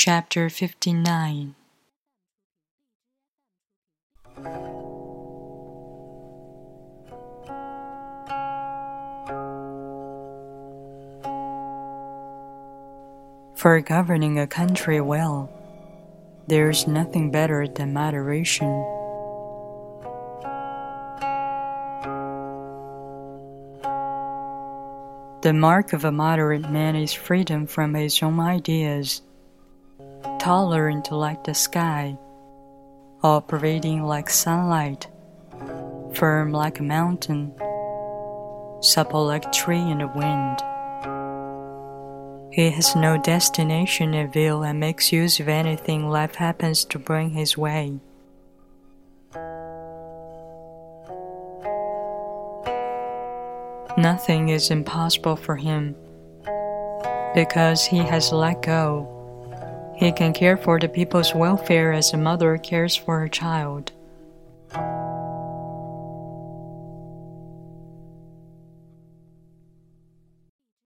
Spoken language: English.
Chapter 59 For governing a country well, there is nothing better than moderation. The mark of a moderate man is freedom from his own ideas, tolerant like the sky, all pervading like sunlight, firm like a mountain, supple like a tree in the wind. He has no destination in view and makes use of anything life happens to bring his way. Nothing is impossible for him because he has let go. He can care for the people's welfare as a mother cares for her child.